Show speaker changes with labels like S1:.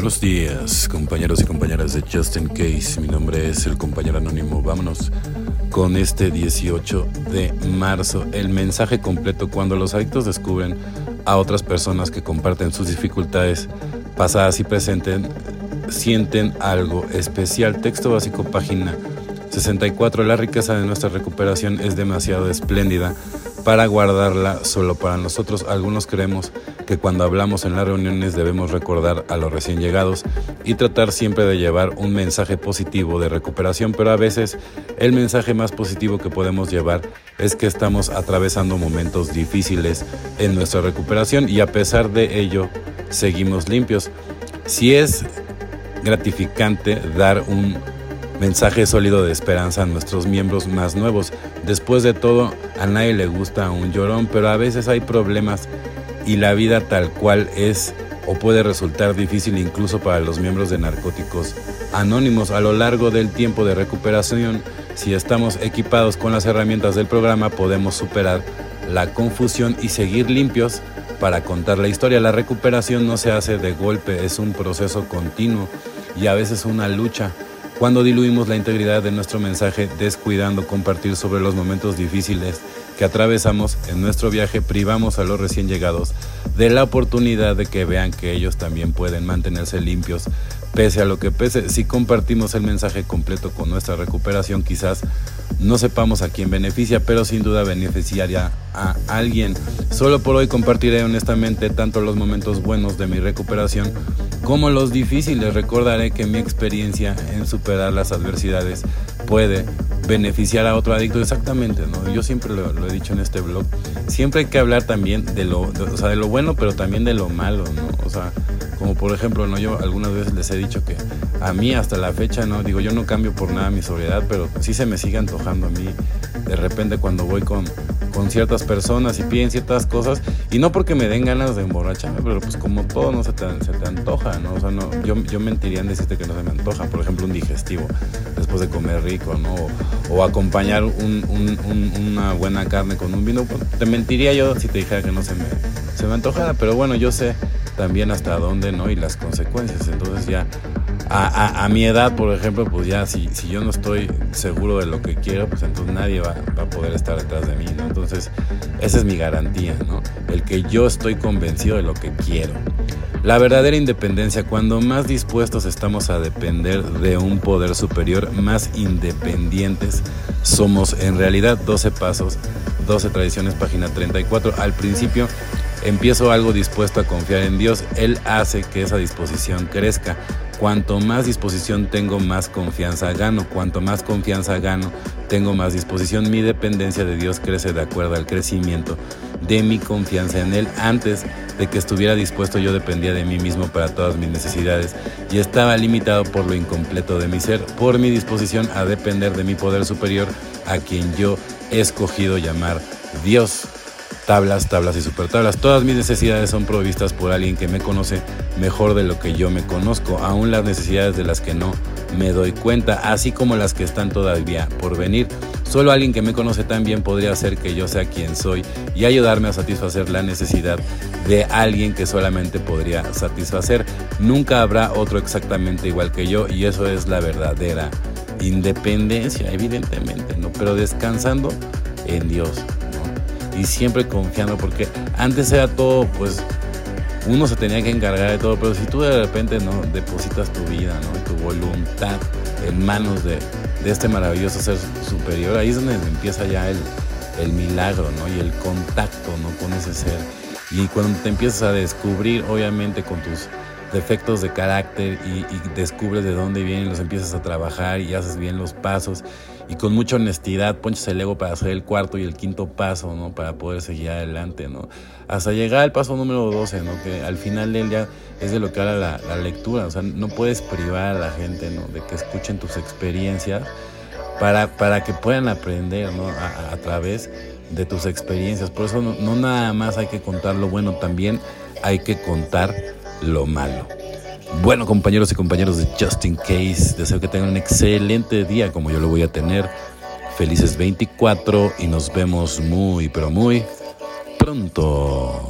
S1: Buenos días, compañeros y compañeras de Justin Case. Mi nombre es el compañero anónimo. Vámonos con este 18 de marzo. El mensaje completo cuando los adictos descubren a otras personas que comparten sus dificultades pasadas y presentes, sienten algo especial. Texto básico, página 64. La riqueza de nuestra recuperación es demasiado espléndida para guardarla solo para nosotros. Algunos creemos que cuando hablamos en las reuniones debemos recordar a los recién llegados y tratar siempre de llevar un mensaje positivo de recuperación, pero a veces el mensaje más positivo que podemos llevar es que estamos atravesando momentos difíciles en nuestra recuperación y a pesar de ello seguimos limpios. Si es gratificante dar un mensaje sólido de esperanza a nuestros miembros más nuevos. Después de todo, a nadie le gusta un llorón, pero a veces hay problemas y la vida tal cual es o puede resultar difícil incluso para los miembros de narcóticos anónimos a lo largo del tiempo de recuperación. Si estamos equipados con las herramientas del programa podemos superar la confusión y seguir limpios para contar la historia. La recuperación no se hace de golpe, es un proceso continuo y a veces una lucha cuando diluimos la integridad de nuestro mensaje descuidando compartir sobre los momentos difíciles que atravesamos en nuestro viaje, privamos a los recién llegados de la oportunidad de que vean que ellos también pueden mantenerse limpios pese a lo que pese. Si compartimos el mensaje completo con nuestra recuperación, quizás no sepamos a quién beneficia, pero sin duda beneficiaría a alguien. Solo por hoy compartiré honestamente tanto los momentos buenos de mi recuperación como los difíciles, recordaré que mi experiencia en superar las adversidades puede beneficiar a otro adicto exactamente. Yo siempre lo, he dicho en este blog, siempre hay que hablar también de lo, o sea, de lo bueno, pero también de lo malo, ¿no? O sea, como por ejemplo, ¿no? Yo algunas veces les he dicho que a mí hasta la fecha, ¿no? Digo, yo no cambio por nada mi sobriedad, pero sí se me sigue antojando a mí de repente cuando voy con, con ciertas personas y piden ciertas cosas, y no porque me den ganas de emborracharme, pero pues como todo no se te, se te antoja, ¿no? O sea, no, yo, yo mentiría en decirte que no se me antoja, por ejemplo, un digestivo después de comer rico, ¿no? O, acompañar una buena carne con un vino, pues, te mentiría yo si te dijera que no se me, se me antojara, pero bueno, yo sé también hasta dónde, ¿no? Y las consecuencias, entonces ya a, mi edad, por ejemplo, pues ya si, si yo no estoy seguro de lo que quiero, pues entonces nadie va, a poder estar detrás de mí, ¿no? Entonces, esa es mi garantía, ¿no? El que yo estoy convencido de lo que quiero. La verdadera independencia, cuando más dispuestos estamos a depender de un poder superior, más independientes somos. En realidad, 12 pasos, 12 tradiciones, página 34. Al principio empiezo algo dispuesto a confiar en Dios, Él hace que esa disposición crezca. Cuanto más disposición tengo, más confianza gano. Cuanto más confianza gano, tengo más disposición. Mi dependencia de Dios crece de acuerdo al crecimiento de mi confianza en Él. Antes de que estuviera dispuesto, yo dependía de mí mismo para todas mis necesidades y estaba limitado por lo incompleto de mi ser, por mi disposición a depender de mi poder superior, a quien yo he escogido llamar Dios tablas, tablas y supertablas. Todas mis necesidades son provistas por alguien que me conoce mejor de lo que yo me conozco, aún las necesidades de las que no me doy cuenta, así como las que están todavía por venir. Solo alguien que me conoce tan bien podría hacer que yo sea quien soy y ayudarme a satisfacer la necesidad de alguien que solamente podría satisfacer. Nunca habrá otro exactamente igual que yo y eso es la verdadera independencia, evidentemente, ¿no? Pero descansando en Dios y siempre confiando, porque antes era todo, pues uno se tenía que encargar de todo, pero si tú de repente no depositas tu vida, ¿no? tu voluntad en manos de, este maravilloso ser superior, ahí es donde empieza ya el, el milagro, ¿no? Y el contacto, ¿no? Con ese ser. Y cuando te empiezas a descubrir, obviamente, con tus defectos de carácter y, descubres de dónde vienen, los empiezas a trabajar y haces bien los pasos y con mucha honestidad ponches el ego para hacer el cuarto y el quinto paso, ¿no? Para poder seguir adelante, ¿no? Hasta llegar al paso número 12, ¿no? Que al final del día es de lo que habla la, lectura, o sea, no puedes privar a la gente, ¿no? De que escuchen tus experiencias para, para que puedan aprender, ¿no? A, través de tus experiencias. Por eso no nada más hay que contar lo bueno, también hay que contar lo malo. Bueno, compañeros y compañeros de Justin Case, deseo que tengan un excelente día como yo lo voy a tener. Felices 24 y nos vemos muy, pero muy pronto.